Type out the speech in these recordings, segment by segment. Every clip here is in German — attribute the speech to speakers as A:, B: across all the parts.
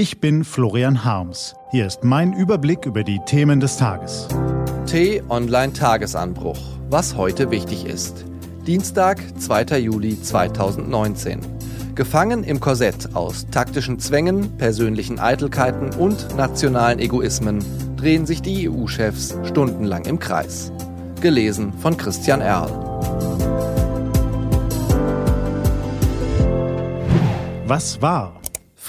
A: Ich bin Florian Harms. Hier ist mein Überblick über die Themen des Tages.
B: T-Online-Tagesanbruch. Was heute wichtig ist. Dienstag, 2. Juli 2019. Gefangen im Korsett aus taktischen Zwängen, persönlichen Eitelkeiten und nationalen Egoismen drehen sich die EU-Chefs stundenlang im Kreis. Gelesen von Christian Erl.
A: Was war?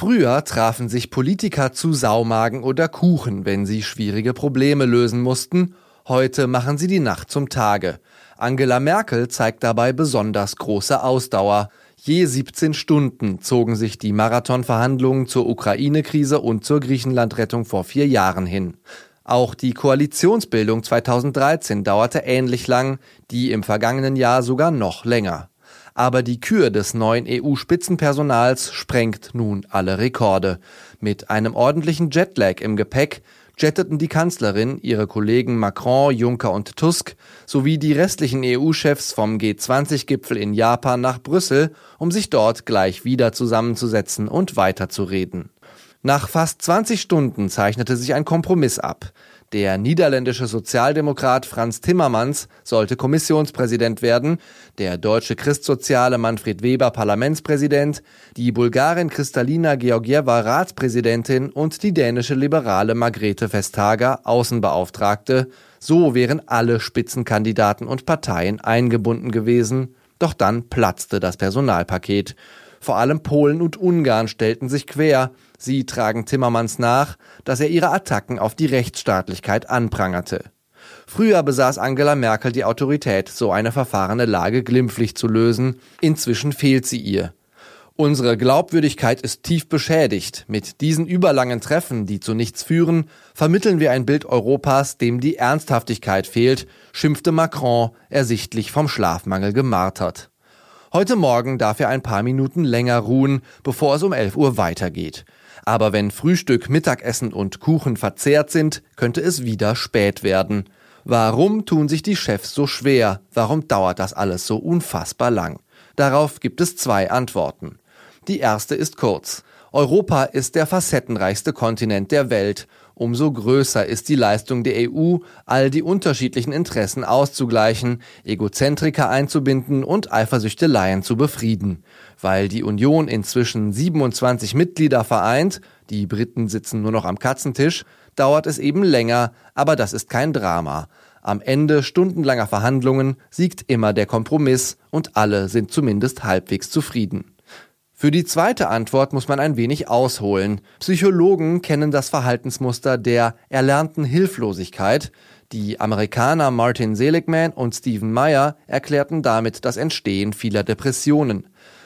B: Früher trafen sich Politiker zu Saumagen oder Kuchen, wenn sie schwierige Probleme lösen mussten. Heute machen sie die Nacht zum Tage. Angela Merkel zeigt dabei besonders große Ausdauer. Je 17 Stunden zogen sich die Marathonverhandlungen zur Ukraine-Krise und zur Griechenland-Rettung vor vier Jahren hin. Auch die Koalitionsbildung 2013 dauerte ähnlich lang, die im vergangenen Jahr sogar noch länger. Aber die Kür des neuen EU-Spitzenpersonals sprengt nun alle Rekorde. Mit einem ordentlichen Jetlag im Gepäck jetteten die Kanzlerin, ihre Kollegen Macron, Juncker und Tusk sowie die restlichen EU-Chefs vom G20-Gipfel in Japan nach Brüssel, um sich dort gleich wieder zusammenzusetzen und weiterzureden. Nach fast 20 Stunden zeichnete sich ein Kompromiss ab. Der niederländische Sozialdemokrat Franz Timmermans sollte Kommissionspräsident werden, der deutsche Christsoziale Manfred Weber Parlamentspräsident, die Bulgarin Kristalina Georgieva Ratspräsidentin und die dänische Liberale Margrethe Vestager Außenbeauftragte. So wären alle Spitzenkandidaten und Parteien eingebunden gewesen. Doch dann platzte das Personalpaket. Vor allem Polen und Ungarn stellten sich quer. Sie tragen Timmermans nach, dass er ihre Attacken auf die Rechtsstaatlichkeit anprangerte. Früher besaß Angela Merkel die Autorität, so eine verfahrene Lage glimpflich zu lösen. Inzwischen fehlt sie ihr. Unsere Glaubwürdigkeit ist tief beschädigt. Mit diesen überlangen Treffen, die zu nichts führen, vermitteln wir ein Bild Europas, dem die Ernsthaftigkeit fehlt, schimpfte Macron, ersichtlich vom Schlafmangel gemartert. Heute Morgen darf er ein paar Minuten länger ruhen, bevor es um 11 Uhr weitergeht. Aber wenn Frühstück, Mittagessen und Kuchen verzehrt sind, könnte es wieder spät werden. Warum tun sich die Chefs so schwer? Warum dauert das alles so unfassbar lang? Darauf gibt es zwei Antworten. Die erste ist kurz. Europa ist der facettenreichste Kontinent der Welt umso größer ist die Leistung der EU, all die unterschiedlichen Interessen auszugleichen, Egozentriker einzubinden und Eifersüchteleien zu befrieden. Weil die Union inzwischen 27 Mitglieder vereint, die Briten sitzen nur noch am Katzentisch, dauert es eben länger, aber das ist kein Drama. Am Ende stundenlanger Verhandlungen siegt immer der Kompromiss und alle sind zumindest halbwegs zufrieden. Für die zweite Antwort muss man ein wenig ausholen. Psychologen kennen das Verhaltensmuster der erlernten Hilflosigkeit. Die Amerikaner Martin Seligman und Stephen Meyer erklärten damit das Entstehen vieler Depressionen.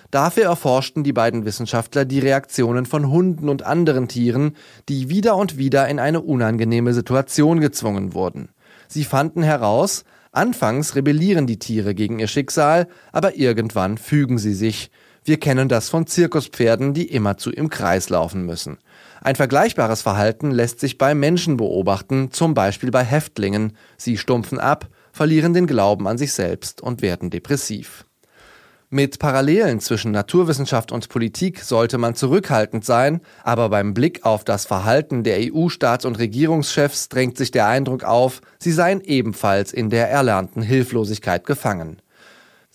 B: Dafür erforschten die beiden Wissenschaftler die Reaktionen von Hunden und anderen Tieren, die wieder und wieder in eine unangenehme Situation gezwungen wurden. Sie fanden heraus, anfangs rebellieren die Tiere gegen ihr Schicksal, aber irgendwann fügen sie sich. Wir kennen das von Zirkuspferden, die immerzu im Kreis laufen müssen. Ein vergleichbares Verhalten lässt sich bei Menschen beobachten, zum Beispiel bei Häftlingen. Sie stumpfen ab, verlieren den Glauben an sich selbst und werden depressiv. Mit Parallelen zwischen Naturwissenschaft und Politik sollte man zurückhaltend sein, aber beim Blick auf das Verhalten der EU-Staats- und Regierungschefs drängt sich der Eindruck auf, sie seien ebenfalls in der erlernten Hilflosigkeit gefangen.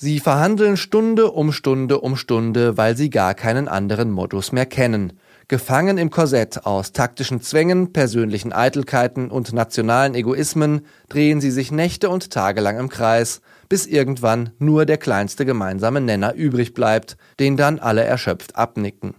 B: Sie verhandeln Stunde um Stunde um Stunde, weil sie gar keinen anderen Modus mehr kennen. Gefangen im Korsett aus taktischen Zwängen, persönlichen Eitelkeiten und nationalen Egoismen drehen sie sich Nächte und Tage lang im Kreis, bis irgendwann nur der kleinste gemeinsame Nenner übrig bleibt, den dann alle erschöpft abnicken.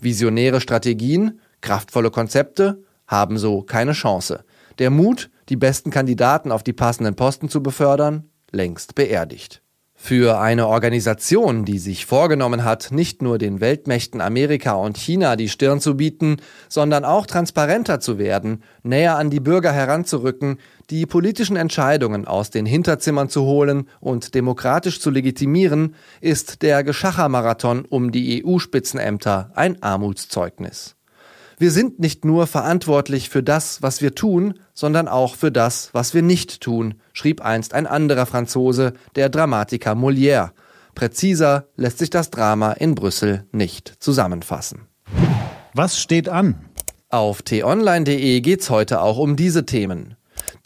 B: Visionäre Strategien, kraftvolle Konzepte haben so keine Chance. Der Mut, die besten Kandidaten auf die passenden Posten zu befördern, längst beerdigt. Für eine Organisation, die sich vorgenommen hat, nicht nur den Weltmächten Amerika und China die Stirn zu bieten, sondern auch transparenter zu werden, näher an die Bürger heranzurücken, die politischen Entscheidungen aus den Hinterzimmern zu holen und demokratisch zu legitimieren, ist der Geschachermarathon um die EU-Spitzenämter ein Armutszeugnis. Wir sind nicht nur verantwortlich für das, was wir tun, sondern auch für das, was wir nicht tun, schrieb einst ein anderer Franzose, der Dramatiker Molière. Präziser lässt sich das Drama in Brüssel nicht zusammenfassen.
A: Was steht an?
B: Auf t-online.de geht's heute auch um diese Themen.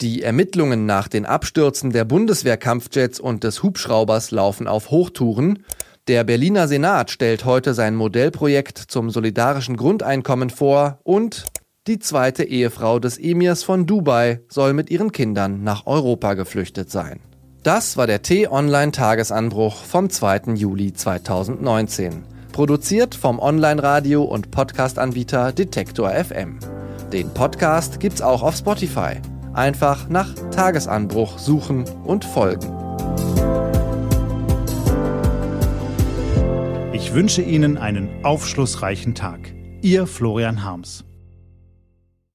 B: Die Ermittlungen nach den Abstürzen der Bundeswehrkampfjets und des Hubschraubers laufen auf Hochtouren. Der Berliner Senat stellt heute sein Modellprojekt zum solidarischen Grundeinkommen vor und die zweite Ehefrau des Emirs von Dubai soll mit ihren Kindern nach Europa geflüchtet sein. Das war der T-Online-Tagesanbruch vom 2. Juli 2019. Produziert vom Online-Radio- und Podcast-Anbieter Detektor FM. Den Podcast gibt's auch auf Spotify. Einfach nach Tagesanbruch suchen und folgen.
A: Ich wünsche Ihnen einen aufschlussreichen Tag. Ihr Florian Harms.